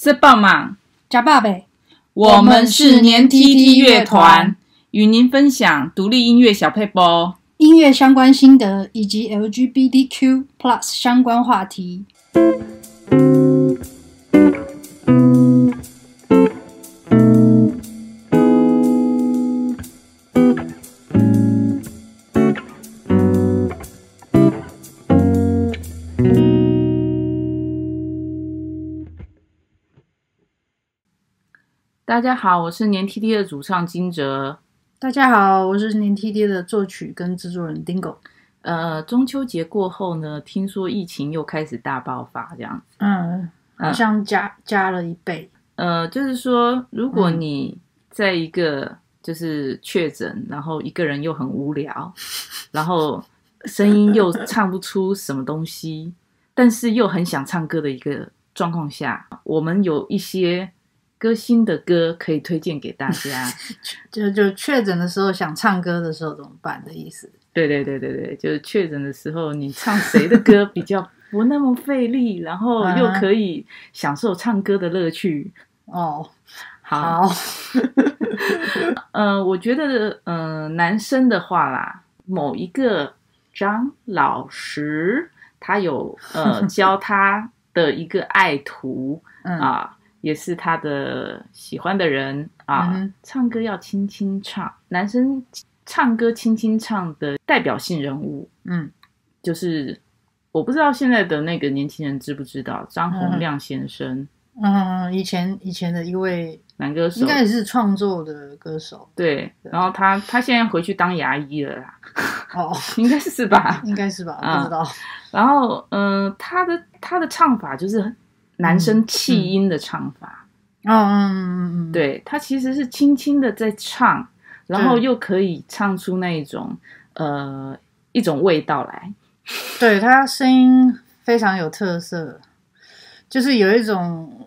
是棒吗？假爸呗。我们是年 T T 乐团，与您分享独立音乐小配播、音乐相关心得以及 L G B T Q Plus 相关话题。大家好，我是年 T T 的主唱金哲。大家好，我是年 T T 的作曲跟制作人 Dingo。呃，中秋节过后呢，听说疫情又开始大爆发，这样子。嗯，好像加、呃、加了一倍。呃，就是说，如果你在一个就是确诊，然后一个人又很无聊，然后声音又唱不出什么东西，但是又很想唱歌的一个状况下，我们有一些。歌星的歌可以推荐给大家，就就确诊的时候想唱歌的时候怎么办的意思？对对对对对，就是确诊的时候，你唱谁的歌比较不那么费力，然后 又可以享受唱歌的乐趣。哦，好，嗯、呃，我觉得，嗯、呃，男生的话啦，某一个张老师，他有呃教他的一个爱徒、嗯、啊。也是他的喜欢的人啊，嗯、唱歌要轻轻唱，男生唱歌轻轻唱的代表性人物，嗯，就是我不知道现在的那个年轻人知不知道张洪亮先生，嗯，以前以前的一位男歌手，应该也是创作的歌手，对，然后他他现在回去当牙医了啦，哦，应该是吧，应该是吧，不知道，嗯、然后嗯、呃，他的他的唱法就是。男生气音的唱法，嗯嗯嗯嗯，对，他其实是轻轻的在唱，然后又可以唱出那一种呃一种味道来。对，他声音非常有特色，就是有一种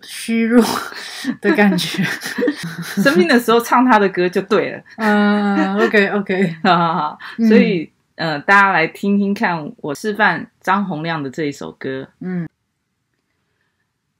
虚弱 的感觉。生病的时候唱他的歌就对了。嗯，OK OK，好好好，所以呃，大家来听听看我示范张洪亮的这一首歌，嗯。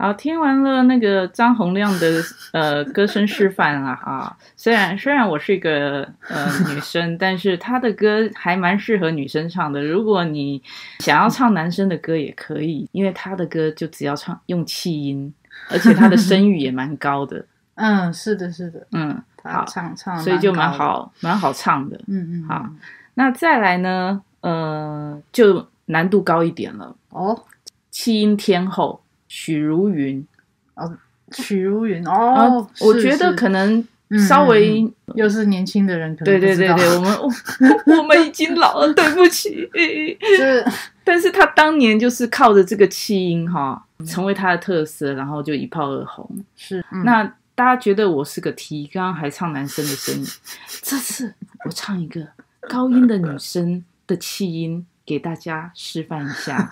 好，听完了那个张洪亮的 呃歌声示范啊，啊。虽然虽然我是一个呃女生，但是他的歌还蛮适合女生唱的。如果你想要唱男生的歌也可以，因为他的歌就只要唱用气音，而且他的声域也蛮高的。嗯，是的，是的，嗯，好，唱唱，所以就蛮好蛮好唱的。嗯嗯，好，那再来呢？呃，就难度高一点了哦，气音天后。许茹芸哦，许茹芸哦，我觉得可能稍微、嗯、又是年轻的人，可能对对对对，我们我我们已经老了，对不起。是，但是他当年就是靠着这个气音哈，成为他的特色，然后就一炮而红。是，嗯、那大家觉得我是个 T，刚刚还唱男生的声音，这次我唱一个高音的女生的气音给大家示范一下。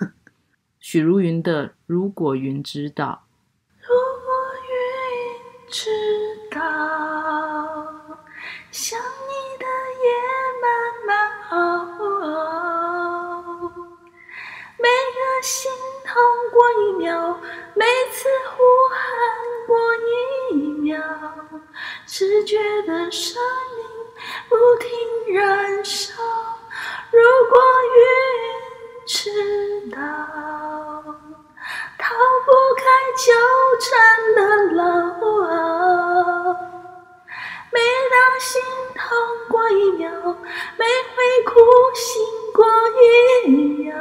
许茹芸的《如果云知道》，如果云知道，想你的夜慢慢熬，每个心痛过一秒，每次呼喊过一秒，只觉得生命不停燃烧。如果云知道。纠缠的牢，每当心痛过一秒，每回哭醒过一秒，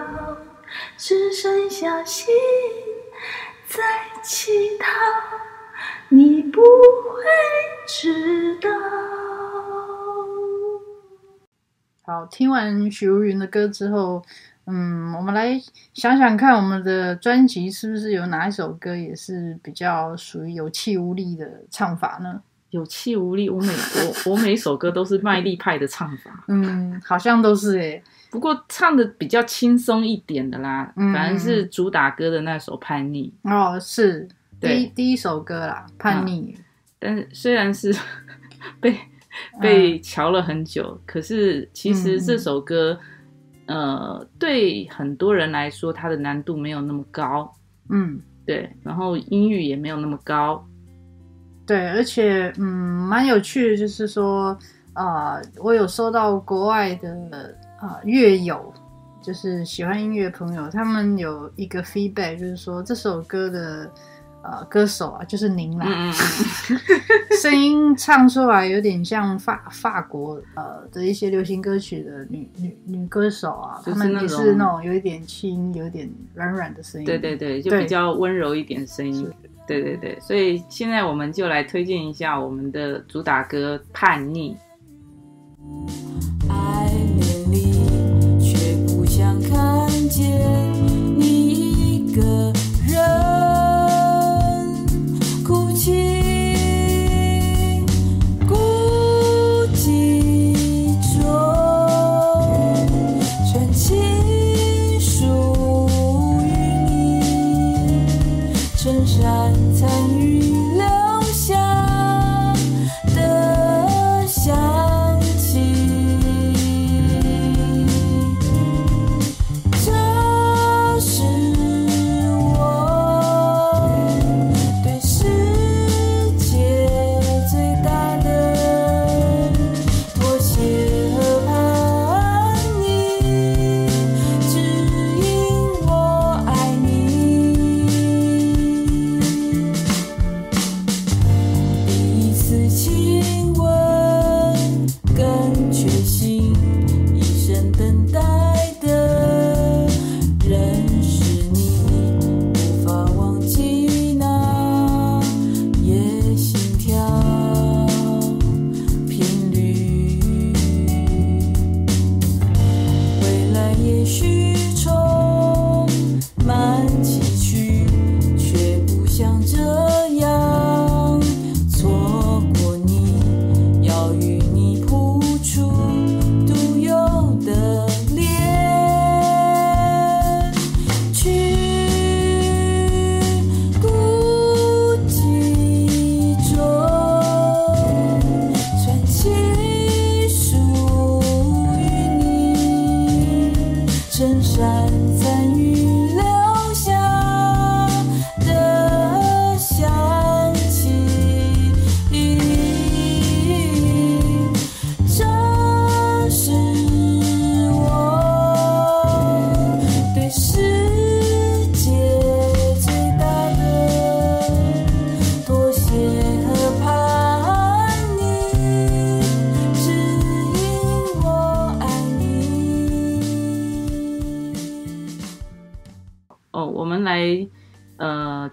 只剩下心在乞讨，你不会知道。好，听完许茹芸的歌之后。嗯，我们来想想看，我们的专辑是不是有哪一首歌也是比较属于有气无力的唱法呢？有气无力，我每我我每一首歌都是卖力派的唱法。嗯，好像都是诶。不过唱的比较轻松一点的啦，嗯、反正是主打歌的那首《叛逆》哦，是第一第一首歌啦，《叛逆》嗯。但是虽然是 被被瞧了很久，嗯、可是其实这首歌。呃，对很多人来说，它的难度没有那么高，嗯，对，然后音域也没有那么高，对，而且嗯，蛮有趣的，就是说，啊、呃，我有收到国外的啊、呃、乐友，就是喜欢音乐的朋友，他们有一个 feedback，就是说这首歌的。呃，歌手啊，就是您啦，声音唱出来有点像法法国呃的一些流行歌曲的女女女歌手啊，她们也是那种有一点轻、有点软软的声音，对对对，就比较温柔一点声音，对对对，所以现在我们就来推荐一下我们的主打歌《叛逆》。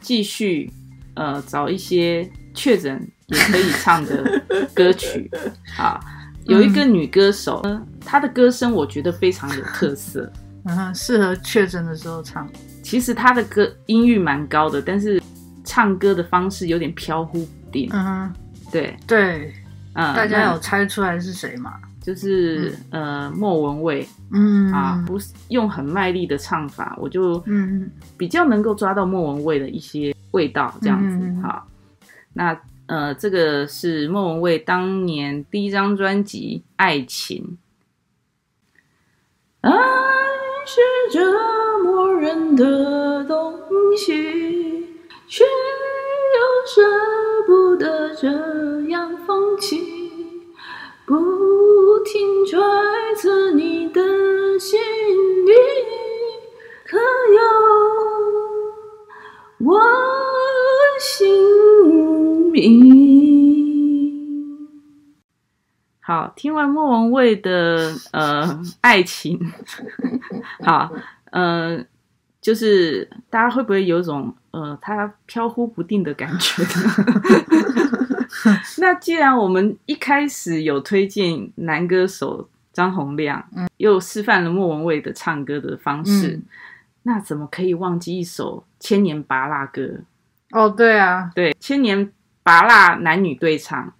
继续，呃，找一些确诊也可以唱的歌曲 啊。有一个女歌手，嗯、她的歌声我觉得非常有特色，嗯，适合确诊的时候唱。其实她的歌音域蛮高的，但是唱歌的方式有点飘忽不定。嗯，对对，嗯，大家有猜出来是谁吗？就是、嗯、呃，莫文蔚。嗯啊，不是用很卖力的唱法，我就嗯比较能够抓到莫文蔚的一些味道，这样子。嗯、好，那呃，这个是莫文蔚当年第一张专辑《爱情》。爱是折磨人的东西，却又舍不得这样放弃。不停揣测你的心里，可有我姓名？好，听完莫文蔚的呃爱情，好，呃，就是大家会不会有种呃，他飘忽不定的感觉？那既然我们一开始有推荐男歌手张洪量，嗯，又示范了莫文蔚的唱歌的方式，嗯、那怎么可以忘记一首千年芭乐歌？哦，对啊，对，千年芭乐男女对唱，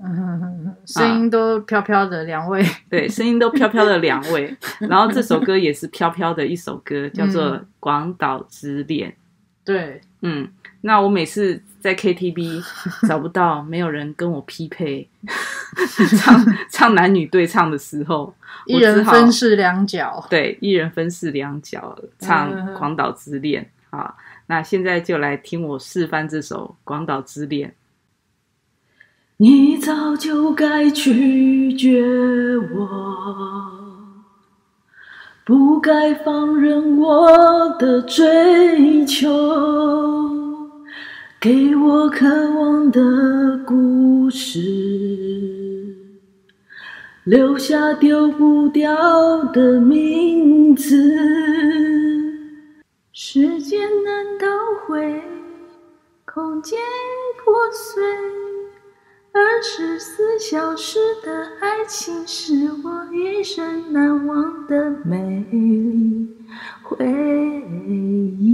声音都飘飘的两位，对，声音都飘飘的两位，然后这首歌也是飘飘的一首歌，叫做《广岛之恋》。对，嗯，那我每次在 KTV 找不到没有人跟我匹配 唱唱男女对唱的时候，一人分饰两角，对，一人分饰两角唱《广岛之恋》啊。那现在就来听我示范这首《广岛之恋》。你早就该拒绝我。不该放任我的追求，给我渴望的故事，留下丢不掉的名字。时间难倒回，空间破碎。二十四小时的爱情是我一生难忘的美丽回忆。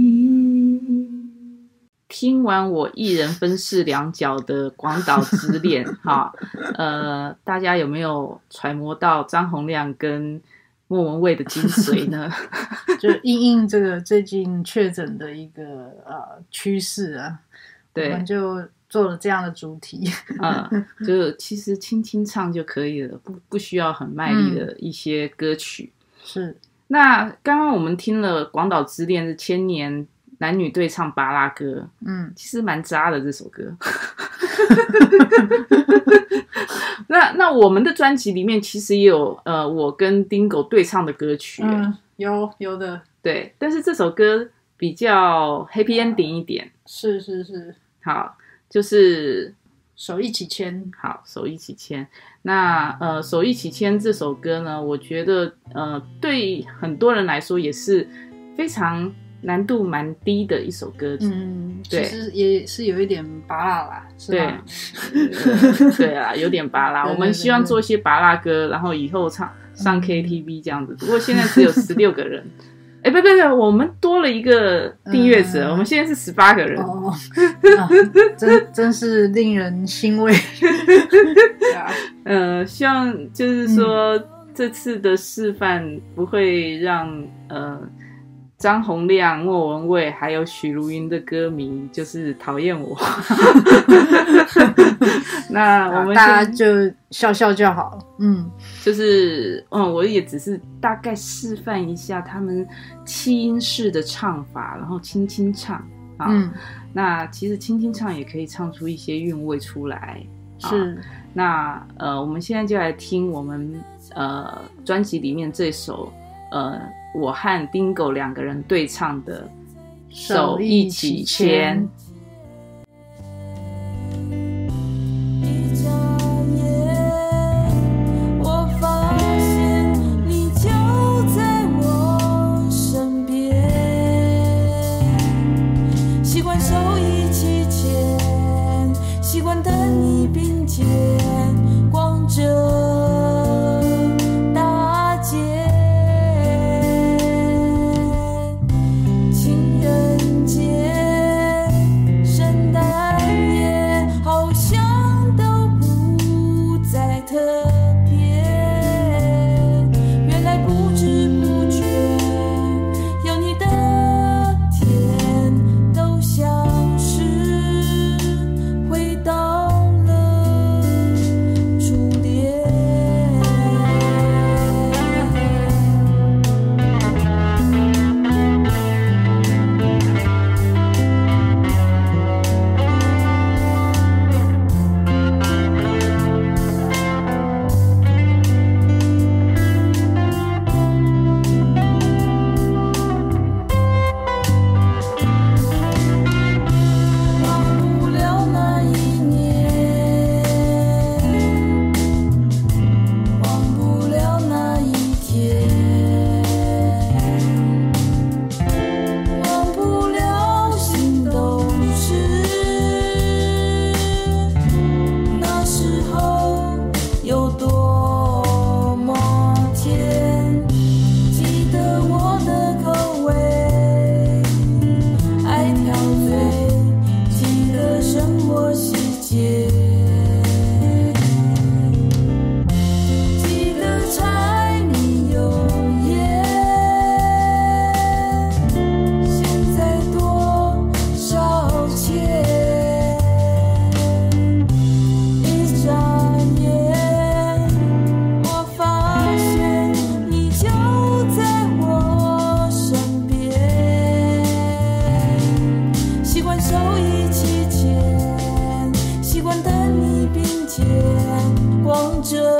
听完我一人分饰两角的《广岛之恋》哈，呃，大家有没有揣摩到张洪亮跟莫文蔚的精髓呢？就应应这个最近确诊的一个呃趋势啊，对，我们就。做了这样的主题，嗯，就其实轻轻唱就可以了，不不需要很卖力的一些歌曲。嗯、是，那刚刚我们听了《广岛之恋》是千年男女对唱巴拉歌，嗯，其实蛮渣的这首歌。那那我们的专辑里面其实也有呃，我跟丁狗对唱的歌曲，嗯，有有的，对，但是这首歌比较 happy ending 一点，是是是，好。就是手一起牵，好，手一起牵。那呃，手一起牵这首歌呢，我觉得呃，对很多人来说也是非常难度蛮低的一首歌。嗯，对，其实也是有一点拔辣啦，是吧？对，对啊，有点拔辣。我们希望做一些拔辣歌，然后以后唱上 KTV 这样子。不过现在只有十六个人。哎，不不不，我们多了一个订阅者，嗯、我们现在是十八个人，真真是令人欣慰。呃，希望就是说、嗯、这次的示范不会让呃。张洪亮、莫文蔚还有许茹芸的歌迷就是讨厌我，那我们大家就笑笑就好。嗯，就是嗯，我也只是大概示范一下他们七音式的唱法，然后轻轻唱啊。嗯，那其实轻轻唱也可以唱出一些韵味出来。是，那呃，我们现在就来听我们呃专辑里面这首呃。我和丁狗两个人对唱的《手一起牵》。间，光着。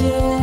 Yeah.